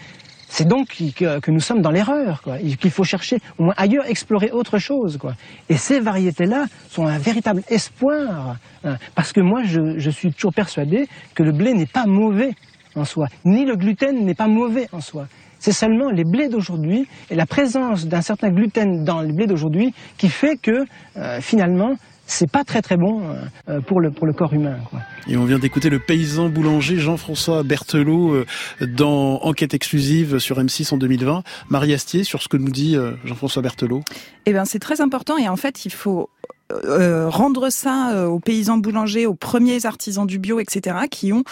c'est donc que, nous sommes dans l'erreur, qu'il faut chercher au moins ailleurs, explorer autre chose. Quoi. Et ces variétés-là sont un véritable espoir, hein, parce que moi, je, je suis toujours persuadé que le blé n'est pas mauvais en soi, ni le gluten n'est pas mauvais en soi. C'est seulement les blés d'aujourd'hui et la présence d'un certain gluten dans les blés d'aujourd'hui qui fait que euh, finalement c'est pas très très bon euh, euh, pour le pour le corps humain. Quoi. Et on vient d'écouter le paysan boulanger Jean-François Berthelot euh, dans Enquête exclusive sur M6 en 2020. Marie Astier sur ce que nous dit Jean-François Berthelot. Eh ben c'est très important et en fait il faut euh, rendre ça euh, aux paysans boulangers, aux premiers artisans du bio, etc., qui ont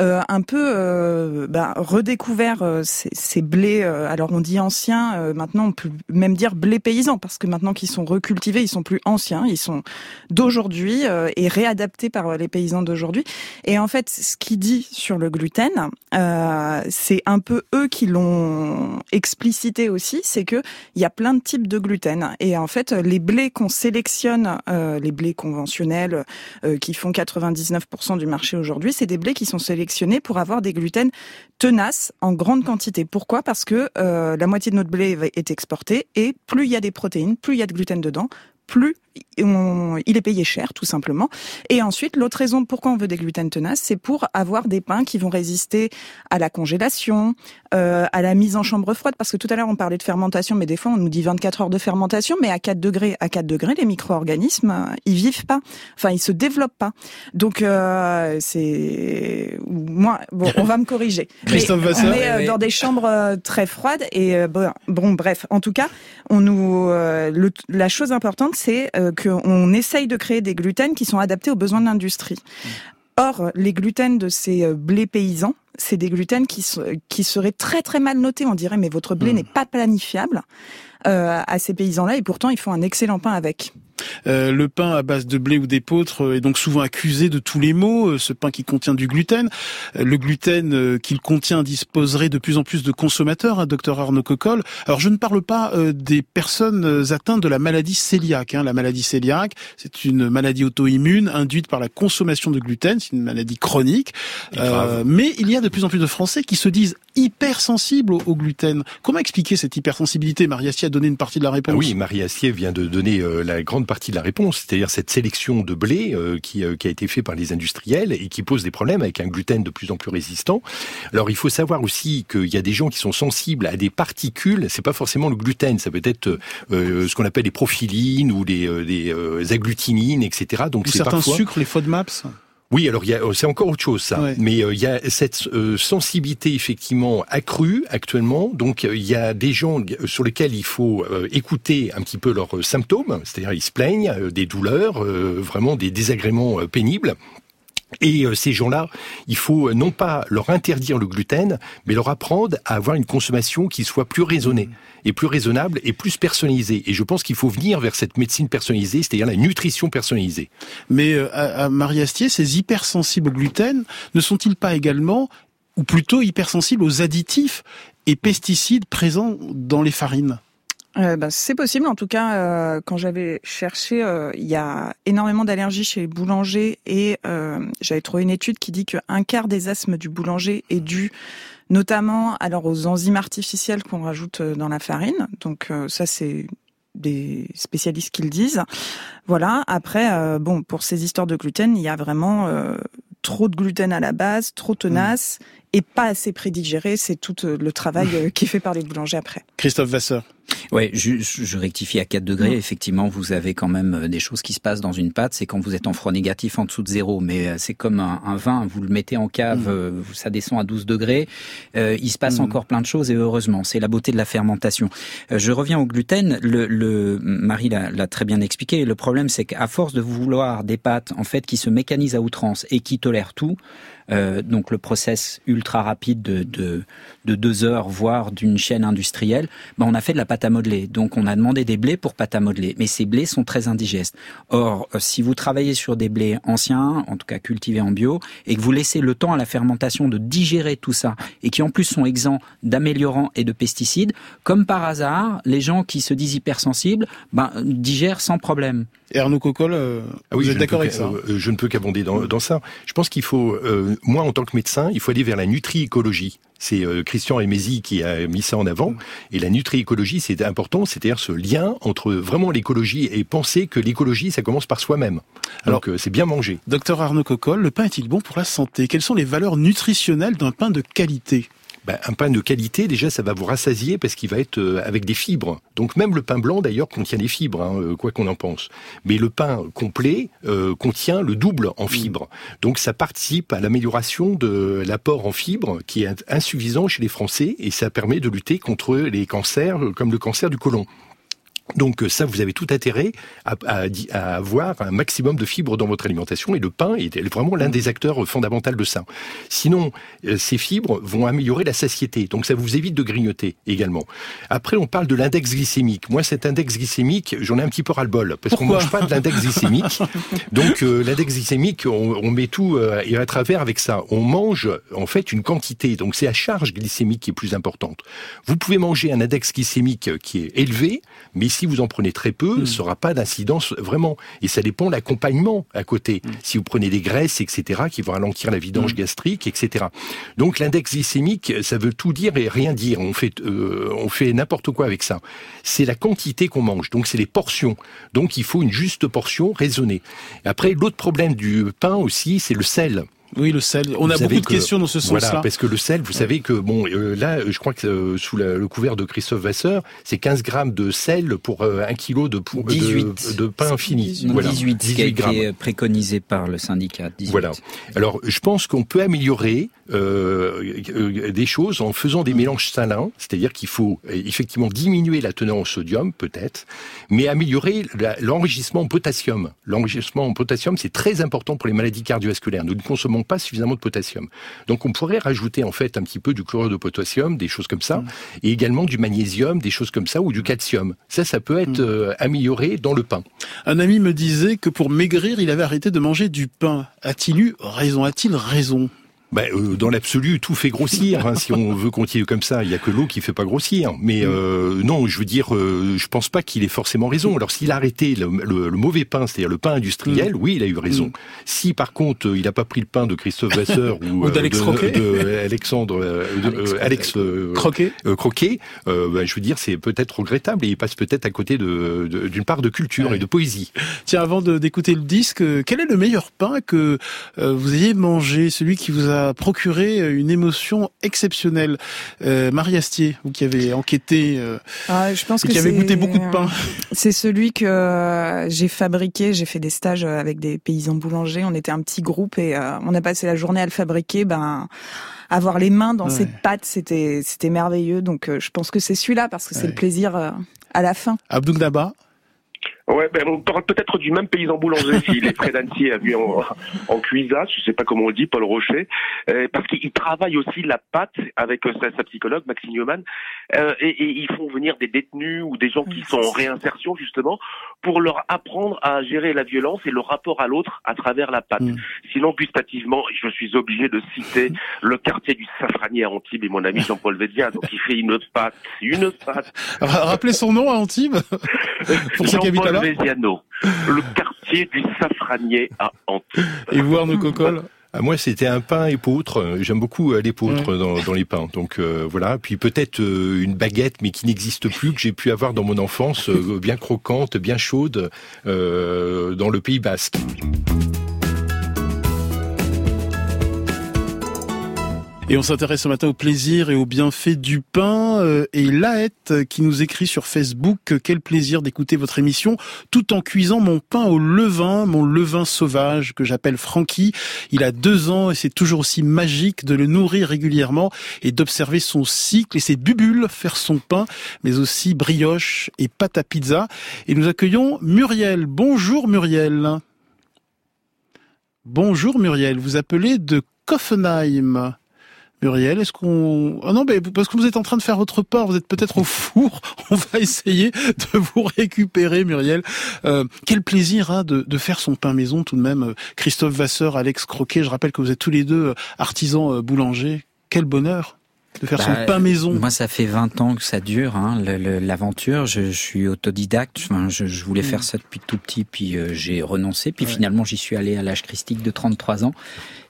euh, un peu bah, redécouvert ces, ces, blés. alors on dit anciens, maintenant on peut même dire blés paysans parce que maintenant qu'ils sont recultivés, ils sont plus anciens, ils sont d'aujourd'hui et réadaptés par les paysans d'aujourd'hui. Et en fait, ce qu'il dit sur le gluten, c'est un peu eux qui l'ont explicité aussi, c'est que il y a plein de types de gluten et en fait les blés qu'on sélectionne euh, les blés conventionnels euh, qui font 99% du marché aujourd'hui, c'est des blés qui sont sélectionnés pour avoir des gluten tenaces en grande quantité. Pourquoi? Parce que euh, la moitié de notre blé est exporté et plus il y a des protéines, plus il y a de gluten dedans, plus il est payé cher, tout simplement. Et ensuite, l'autre raison pourquoi on veut des gluten tenaces, c'est pour avoir des pains qui vont résister à la congélation, euh, à la mise en chambre froide, parce que tout à l'heure on parlait de fermentation, mais des fois on nous dit 24 heures de fermentation, mais à 4 degrés, à 4 degrés, les micro-organismes, euh, ils vivent pas, enfin ils se développent pas. Donc euh, c'est moi, bon, on va me corriger. Christophe mais, on est dans des chambres très froides et bon, bon, bref, en tout cas, on nous, le, la chose importante, c'est que qu'on essaye de créer des gluten qui sont adaptés aux besoins de l'industrie. Or, les gluten de ces euh, blés paysans, c'est des gluten qui, qui seraient très très mal notés. On dirait, mais votre blé hmm. n'est pas planifiable. À ces paysans-là et pourtant ils font un excellent pain avec. Euh, le pain à base de blé ou d'épeautre est donc souvent accusé de tous les maux, euh, ce pain qui contient du gluten. Euh, le gluten qu'il contient disposerait de plus en plus de consommateurs, hein, docteur Arnaud Cocolle. Alors je ne parle pas des personnes atteintes de la maladie cœliaque. Hein. La maladie cœliaque, c'est une maladie auto-immune induite par la consommation de gluten, c'est une maladie chronique. mais il y a de plus en plus de Français qui se disent hypersensibles au, gluten. Comment expliquer cette hypersensibilité Marie Astier a donné une partie de la réponse? Ah oui, Marie Astier vient de donner la grande partie de la réponse, c'est-à-dire cette sélection de blé euh, qui, euh, qui, a été fait par les industriels et qui pose des problèmes avec un gluten de plus en plus résistant. Alors il faut savoir aussi qu'il y a des gens qui sont sensibles à des particules, c'est pas forcément le gluten, ça peut être euh, ce qu'on appelle les profilines ou les, les agglutinines, etc. Donc certains parfois... sucres, les FODMAPs oui, alors c'est encore autre chose ça, mais il y a cette sensibilité effectivement accrue actuellement. Donc il y a des gens sur lesquels il faut écouter un petit peu leurs symptômes, c'est-à-dire ils se plaignent des douleurs, vraiment des désagréments pénibles. Et ces gens-là, il faut non pas leur interdire le gluten, mais leur apprendre à avoir une consommation qui soit plus raisonnée et plus raisonnable et plus personnalisée. Et je pense qu'il faut venir vers cette médecine personnalisée, c'est-à-dire la nutrition personnalisée. Mais euh, à, Marie Astier, ces hypersensibles au gluten ne sont-ils pas également, ou plutôt hypersensibles aux additifs et pesticides présents dans les farines? Euh, bah, c'est possible. En tout cas, euh, quand j'avais cherché, euh, il y a énormément d'allergies chez les boulangers et j'avais trouvé une étude qui dit qu'un quart des asthmes du boulanger est dû notamment alors aux enzymes artificielles qu'on rajoute dans la farine. Donc ça, c'est des spécialistes qui le disent. Voilà. Après, bon, pour ces histoires de gluten, il y a vraiment trop de gluten à la base, trop tenace et pas assez prédigéré. C'est tout le travail qui est fait par les boulangers après. Christophe Vasseur. Ouais, je, je, rectifie à 4 degrés. Effectivement, vous avez quand même euh, des choses qui se passent dans une pâte. C'est quand vous êtes en froid négatif en dessous de zéro. Mais euh, c'est comme un, vin. Vous le mettez en cave, mm. euh, ça descend à 12 degrés. il se passe mm. encore plein de choses et heureusement, c'est la beauté de la fermentation. je reviens au gluten. Le, le Marie l'a très bien expliqué. Le problème, c'est qu'à force de vouloir des pâtes en fait qui se mécanisent à outrance et qui tolèrent tout, euh, donc le process ultra rapide de, de, de deux heures, voire d'une chaîne industrielle, ben on a fait de la pâte à modeler. Donc on a demandé des blés pour pâte à modeler, mais ces blés sont très indigestes. Or, euh, si vous travaillez sur des blés anciens, en tout cas cultivés en bio, et que vous laissez le temps à la fermentation de digérer tout ça, et qui en plus sont exempts d'améliorants et de pesticides, comme par hasard, les gens qui se disent hypersensibles, ben, digèrent sans problème. Arnaud Cocolle, euh, ah oui, vous êtes d'accord avec ça euh, Je ne peux qu'abonder dans, dans, ça. Je pense qu'il faut, euh, moi en tant que médecin, il faut aller vers la nutri-écologie. C'est Christian Emesi qui a mis ça en avant. Et la nutri-écologie, c'est important, c'est-à-dire ce lien entre vraiment l'écologie et penser que l'écologie, ça commence par soi-même. Alors que c'est bien manger. Docteur Arnaud Cocolle, le pain est-il bon pour la santé? Quelles sont les valeurs nutritionnelles d'un pain de qualité? Ben, un pain de qualité, déjà, ça va vous rassasier parce qu'il va être euh, avec des fibres. Donc même le pain blanc, d'ailleurs, contient des fibres, hein, euh, quoi qu'on en pense. Mais le pain complet euh, contient le double en fibres. Donc ça participe à l'amélioration de l'apport en fibres qui est insuffisant chez les Français et ça permet de lutter contre les cancers comme le cancer du côlon. Donc euh, ça, vous avez tout intérêt à, avoir un maximum de fibres dans votre alimentation et le pain est vraiment l'un des acteurs fondamentaux de ça. Sinon, euh, ces fibres vont améliorer la satiété, donc ça vous évite de grignoter également. Après, on parle de l'index glycémique. Moi, cet index glycémique, j'en ai un petit peu ras-le-bol parce qu'on mange pas de l'index glycémique. Donc euh, l'index glycémique, on, met tout et à travers avec ça. On mange en fait une quantité, donc c'est la charge glycémique qui est plus importante. Vous pouvez manger un index glycémique qui est élevé, mais si vous en prenez très peu, hmm. ce sera pas d'incidence vraiment. Et ça dépend de l'accompagnement à côté. Hmm. Si vous prenez des graisses, etc., qui vont ralentir la vidange hmm. gastrique, etc. Donc l'index glycémique, ça veut tout dire et rien dire. On fait, euh, on fait n'importe quoi avec ça. C'est la quantité qu'on mange. Donc c'est les portions. Donc il faut une juste portion raisonnée. Après, l'autre problème du pain aussi, c'est le sel. Oui, le sel. On a beaucoup de questions dans ce sens-là. Voilà, parce que le sel, vous savez que bon, euh, là, je crois que euh, sous le couvert de Christophe Vasseur, c'est 15 grammes de sel pour euh, un kilo de, de, de, pain fini. 18, voilà. 18, 18 qui a été préconisé par le syndicat. 18. Voilà. Alors, je pense qu'on peut améliorer euh, euh, des choses en faisant des mélanges salins, c'est-à-dire qu'il faut euh, effectivement diminuer la teneur en sodium, peut-être, mais améliorer l'enrichissement en potassium. L'enrichissement en potassium, c'est très important pour les maladies cardiovasculaires. Nous ne consommons pas suffisamment de potassium. Donc on pourrait rajouter en fait un petit peu du chlorure de potassium, des choses comme ça, mmh. et également du magnésium, des choses comme ça, ou du calcium. Ça, ça peut être mmh. amélioré dans le pain. Un ami me disait que pour maigrir, il avait arrêté de manger du pain. A-t-il eu raison? A-t-il raison? Ben, euh, dans l'absolu, tout fait grossir. Hein, si on veut continuer comme ça, il y a que l'eau qui fait pas grossir. Mais mm. euh, non, je veux dire, euh, je pense pas qu'il ait forcément raison. Alors s'il a arrêté le, mauvais pain, c'est-à-dire le pain industriel, mm. oui, il a eu raison. Mm. Si par contre il n'a pas pris le pain de Christophe Vasseur ou, d'Alex Croquet, de Alexandre, Alex, Croquet, Croquet, ben, je veux dire, c'est peut-être regrettable et il passe peut-être à côté d'une de, part de culture et de poésie. Tiens, avant d'écouter le disque, quel est le meilleur pain que vous ayez mangé, celui qui vous a procuré une émotion exceptionnelle. Euh, Marie Astier, vous qui avez enquêté, euh, ah, je pense que qui avez goûté beaucoup de pain. C'est celui que euh, j'ai fabriqué. J'ai fait des stages avec des paysans boulangers. On était un petit groupe et euh, on a passé la journée à le fabriquer. Ben avoir les mains dans cette pâte, c'était c'était merveilleux. Donc je pense que c'est celui-là parce que c'est le plaisir à la fin. Abdouk Daba Ouais, ben on parle peut-être du même paysan boulanger s'il est près d'Annecy a vu en, en cuisat, je sais pas comment on dit, Paul Rocher, euh, parce qu'il travaille aussi la pâte avec euh, sa, psychologue Maxime Newman, euh, et, et, ils font venir des détenus ou des gens qui sont en réinsertion justement pour leur apprendre à gérer la violence et le rapport à l'autre à travers la pâte. Mm. Sinon, gustativement, je suis obligé de citer le quartier du Safranier à Antibes et mon ami Jean-Paul Védia, donc il fait une pâte, une pâte. Rappelez son nom à Antibes pour ceux qui le quartier du Safranier à Antibes. Et voir nos cocoles ah, moi, c'était un pain épeautre. J'aime beaucoup euh, l'épeautre dans, dans, les pains. Donc euh, voilà. Puis peut-être euh, une baguette, mais qui n'existe plus, que j'ai pu avoir dans mon enfance, bien croquante, bien chaude, dans le Pays Basque. Et on s'intéresse ce matin au plaisir et au bienfait du pain. Euh, et Laette euh, qui nous écrit sur Facebook euh, quel plaisir d'écouter votre émission tout en cuisant mon pain au levain, mon levain sauvage que j'appelle Francky. Il a deux ans et c'est toujours aussi magique de le nourrir régulièrement et d'observer son cycle et ses bubules faire son pain, mais aussi brioche et pâte à pizza. Et nous accueillons Muriel. Bonjour Muriel. Bonjour Muriel, vous appelez de Koffenheim. Muriel, est-ce qu'on... Ah non, mais parce que vous êtes en train de faire votre pain, vous êtes peut-être au four, on va essayer de vous récupérer, Muriel. Euh, quel plaisir hein, de, de, faire son pain maison tout de même. Christophe Vasseur, Alex Croquet, je rappelle que vous êtes tous les deux euh, artisans euh, boulangers. Quel bonheur de faire son bah, pain maison Moi, ça fait 20 ans que ça dure, hein, l'aventure. Je, je, suis autodidacte. Enfin, je, je voulais mm. faire ça depuis tout petit, puis j'ai renoncé. Puis finalement, j'y suis allé à l'âge christique de 33 ans.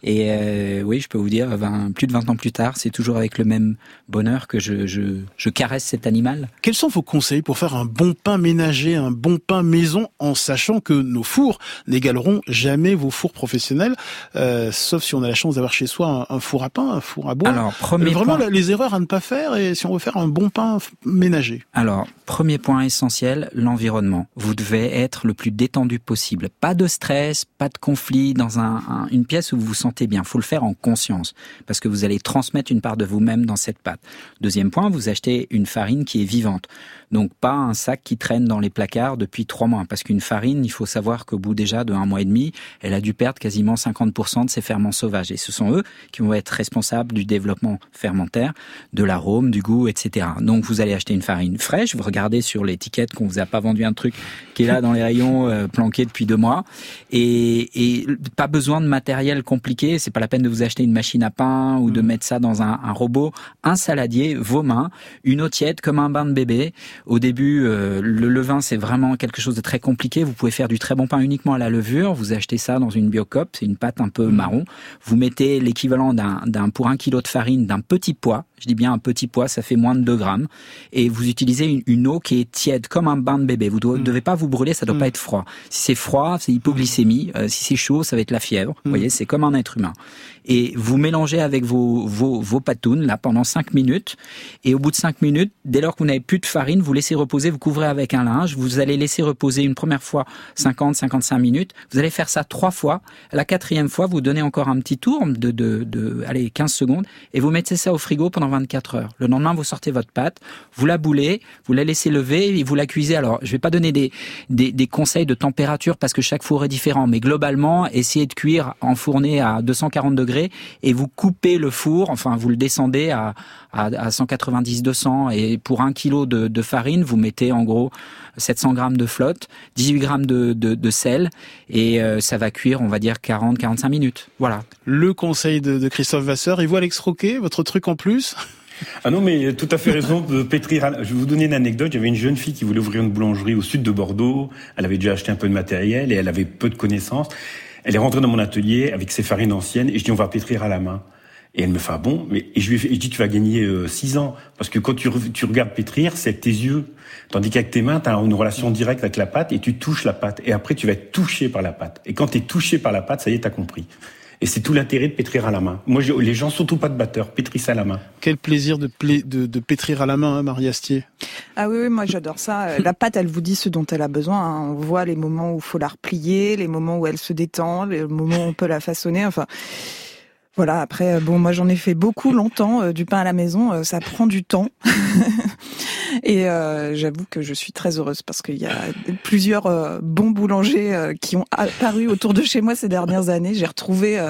Et euh, oui, je peux vous dire, plus de 20 ans plus tard, c'est toujours avec le même bonheur que je, je, je, caresse cet animal. Quels sont vos conseils pour faire un bon pain ménager, un bon pain maison, en sachant que nos fours n'égaleront jamais vos fours professionnels, euh, sauf si on a la chance d'avoir chez soi un, four à pain, un four à bois. Alors, premier euh, Vraiment, les erreurs à ne pas faire, et si on veut faire un bon pain ménager. Alors, premier point essentiel, l'environnement. Vous devez être le plus détendu possible. Pas de stress, pas de conflit dans un, une pièce où vous vous sentez bien. bien. faut le faire en conscience, parce que vous allez transmettre une part de vous-même dans cette pâte. Deuxième point, vous achetez une farine qui est vivante. Donc pas un sac qui traîne dans les placards depuis trois mois, parce qu'une farine, il faut savoir qu'au bout déjà de un mois et demi, elle a dû perdre quasiment 50% de ses ferments sauvages. Et ce sont eux qui vont être responsables du développement fermentaire, de l'arôme, du goût, etc. Donc vous allez acheter une farine fraîche, vous regardez sur l'étiquette qu'on vous a pas vendu un truc qui est là dans les rayons euh, planqué depuis deux mois, et, et pas besoin de matériel compliqué. C'est pas la peine de vous acheter une machine à pain ou de mmh. mettre ça dans un, un robot. Un saladier, vos mains, une eau tiède comme un bain de bébé au début, euh, le levain, c'est vraiment quelque chose de très compliqué. Vous pouvez faire du très bon pain uniquement à la levure. Vous achetez ça dans une biocop, c'est une pâte un peu mmh. marron. Vous mettez l'équivalent d'un, pour un kilo de farine d'un petit pois Je dis bien un petit poids, ça fait moins de 2 grammes. Et vous utilisez une, eau qui est tiède, comme un bain de bébé. Vous ne mm. devez pas vous brûler, ça doit pas être froid. Si c'est froid, c'est hypoglycémie. si c'est chaud, ça va être la fièvre. Vous voyez, c'est comme un être humain et vous mélangez avec vos, vos, vos patounes là pendant 5 minutes et au bout de 5 minutes, dès lors que vous n'avez plus de farine, vous laissez reposer, vous couvrez avec un linge, vous allez laisser reposer une première fois 50-55 minutes, vous allez faire ça trois fois, la quatrième fois, vous donnez encore un petit tour de, de, de allez, 15 secondes et vous mettez ça au frigo pendant 24 heures. Le lendemain, vous sortez votre pâte, vous la boulez, vous la laissez lever et vous la cuisez. Alors, je vais pas donner des, des, conseils de température parce que chaque four est différent, mais globalement, essayez de cuire en fourné à 240 degrés et vous coupez le four, enfin vous le descendez à, à, 190-200 et pour un kilo de, farine, vous mettez en gros 700 grammes de flotte, 18 grammes de, de, sel et euh, ça va cuire, on va dire 40-45 minutes. Voilà. Le conseil de, Christophe Vasseur. Et vous, Alex Roquet, votre truc en plus? Ah non, mais tout à fait raison de pétrir. Je vais vous donner une anecdote. J'avais une jeune fille qui voulait ouvrir une boulangerie au sud de Bordeaux. Elle avait déjà acheté un peu de matériel et elle avait peu de connaissances. Elle est rentrée dans mon atelier avec ses farines anciennes et je dis on va pétrir à la main. Et elle me fait ah bon, mais et je lui ai dit tu vas gagner 6 euh, ans parce que quand tu, tu regardes pétrir, c'est avec tes yeux, tandis qu'avec tes mains, tu as une relation directe avec la pâte et tu touches la pâte et après tu vas être touché par la pâte. Et quand tu es touché par la pâte, ça y est, tu as compris. Et c'est tout l'intérêt de pétrir à la main. Moi, les gens surtout pas de batteur, pétrissent à la main. Quel plaisir de, de, de pétrir à la main, hein, Marie Astier. Ah oui, oui moi j'adore ça. Euh, la pâte, elle vous dit ce dont elle a besoin. Hein. On voit les moments où il faut la replier, les moments où elle se détend, les moments où on peut la façonner. Enfin, voilà, après, euh, bon, moi j'en ai fait beaucoup longtemps, euh, du pain à la maison, euh, ça prend du temps. et j'avoue que je suis très heureuse parce qu'il y a plusieurs bons boulangers qui ont apparu autour de chez moi ces dernières années. J'ai retrouvé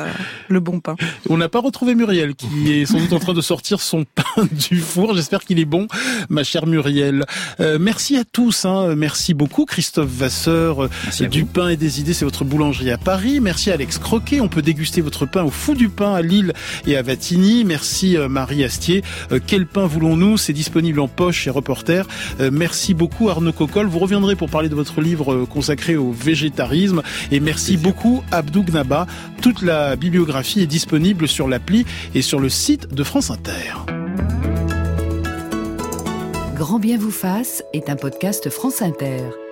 le bon pain. On n'a pas retrouvé Muriel qui est sans doute en train de sortir son pain du four. J'espère qu'il est bon, ma chère Muriel. merci à tous, hein. merci beaucoup Christophe Vasseur du pain et des idées, c'est votre boulangerie à Paris. Merci Alex Croquet, on peut déguster votre pain au fou du pain à Lille et à Vatigny. Merci euh, Marie Astier. Euh, quel pain voulons-nous? C'est disponible en poche chez Reporter. Euh, merci beaucoup Arnaud Coccol. Vous reviendrez pour parler de votre livre consacré au végétarisme. Et merci beaucoup Abdou Gnaba. Toute la bibliographie est disponible sur l'appli et sur le site de France Inter. Grand bien vous fasse est un podcast France Inter.